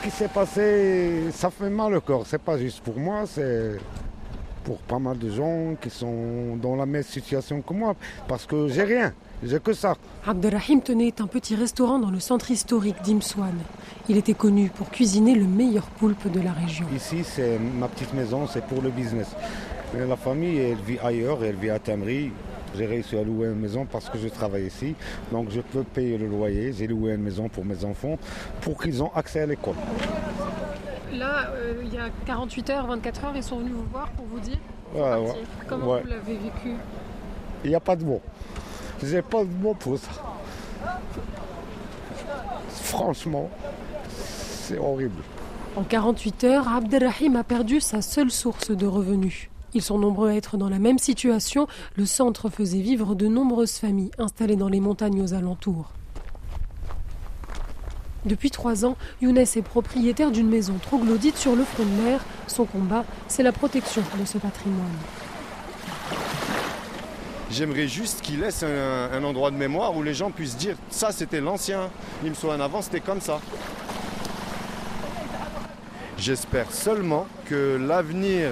ce qui s'est passé, ça fait mal au corps. C'est pas juste pour moi, c'est pour pas mal de gens qui sont dans la même situation que moi. Parce que j'ai rien, j'ai que ça. Abdelrahim tenait un petit restaurant dans le centre historique d'Imswan. Il était connu pour cuisiner le meilleur poulpe de la région. Ici, c'est ma petite maison, c'est pour le business. Mais la famille, elle vit ailleurs, elle vit à Tamri. J'ai réussi à louer une maison parce que je travaille ici. Donc je peux payer le loyer. J'ai loué une maison pour mes enfants pour qu'ils aient accès à l'école. Là, euh, il y a 48 heures, 24 heures, ils sont venus vous voir pour vous dire Ouais, ouais. Comment Ouais. vous l'avez vécu? Il n'y a pas de mots. J'ai pas de mots pour ça. Franchement, c'est horrible. En 48 heures, Abdelrahim a perdu sa seule source de revenus. Ils sont nombreux à être dans la même situation. Le centre faisait vivre de nombreuses familles installées dans les montagnes aux alentours. Depuis trois ans, Younes est propriétaire d'une maison troglodyte sur le front de mer. Son combat, c'est la protection de ce patrimoine. J'aimerais juste qu'il laisse un, endroit de mémoire où les gens puissent dire ça c'était l'ancien, il me soit en avant, c'était comme ça. J'espère seulement que l'avenir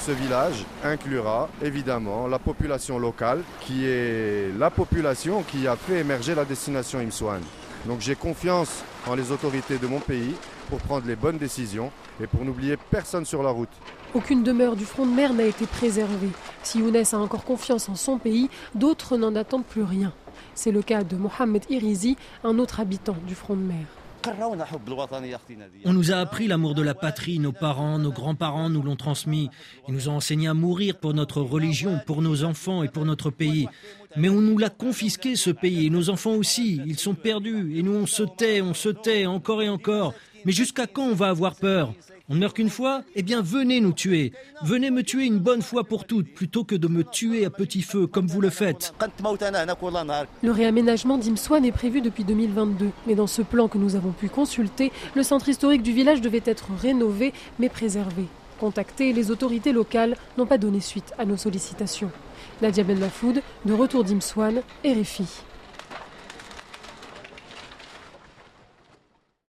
ce village inclura évidemment la population locale qui est la population qui a fait émerger la destination Imsouane. Donc j'ai confiance en les autorités de mon pays pour prendre les bonnes décisions et pour n'oublier personne sur la route. Aucune demeure du front de mer n'a été préservée. Si Younes a encore confiance en son pays, d'autres n'en attendent plus rien. C'est le cas de Mohamed Irizi, un autre habitant du front de mer. On nous a appris l'amour de la patrie, nos parents, nos grands-parents nous l'ont transmis. Ils nous ont enseigné à mourir pour notre religion, pour nos enfants et pour notre pays. Mais on nous l'a confisqué ce pays, et nos enfants aussi, ils sont perdus, et nous on se tait, on se tait encore et encore. Mais jusqu'à quand on va avoir peur? On ne meurt qu'une fois? Eh bien venez nous tuer. Venez me tuer une bonne fois pour toutes, plutôt que de me tuer à petit feu, comme vous le faites. Le réaménagement d'Imswan est prévu depuis 2022, mais dans ce plan que nous avons pu consulter, le centre historique du village devait être rénové mais préservé. Contactés, les autorités locales n'ont pas donné suite à nos sollicitations. Nadia Ben Mafoud, de retour d'Imswan, RFI.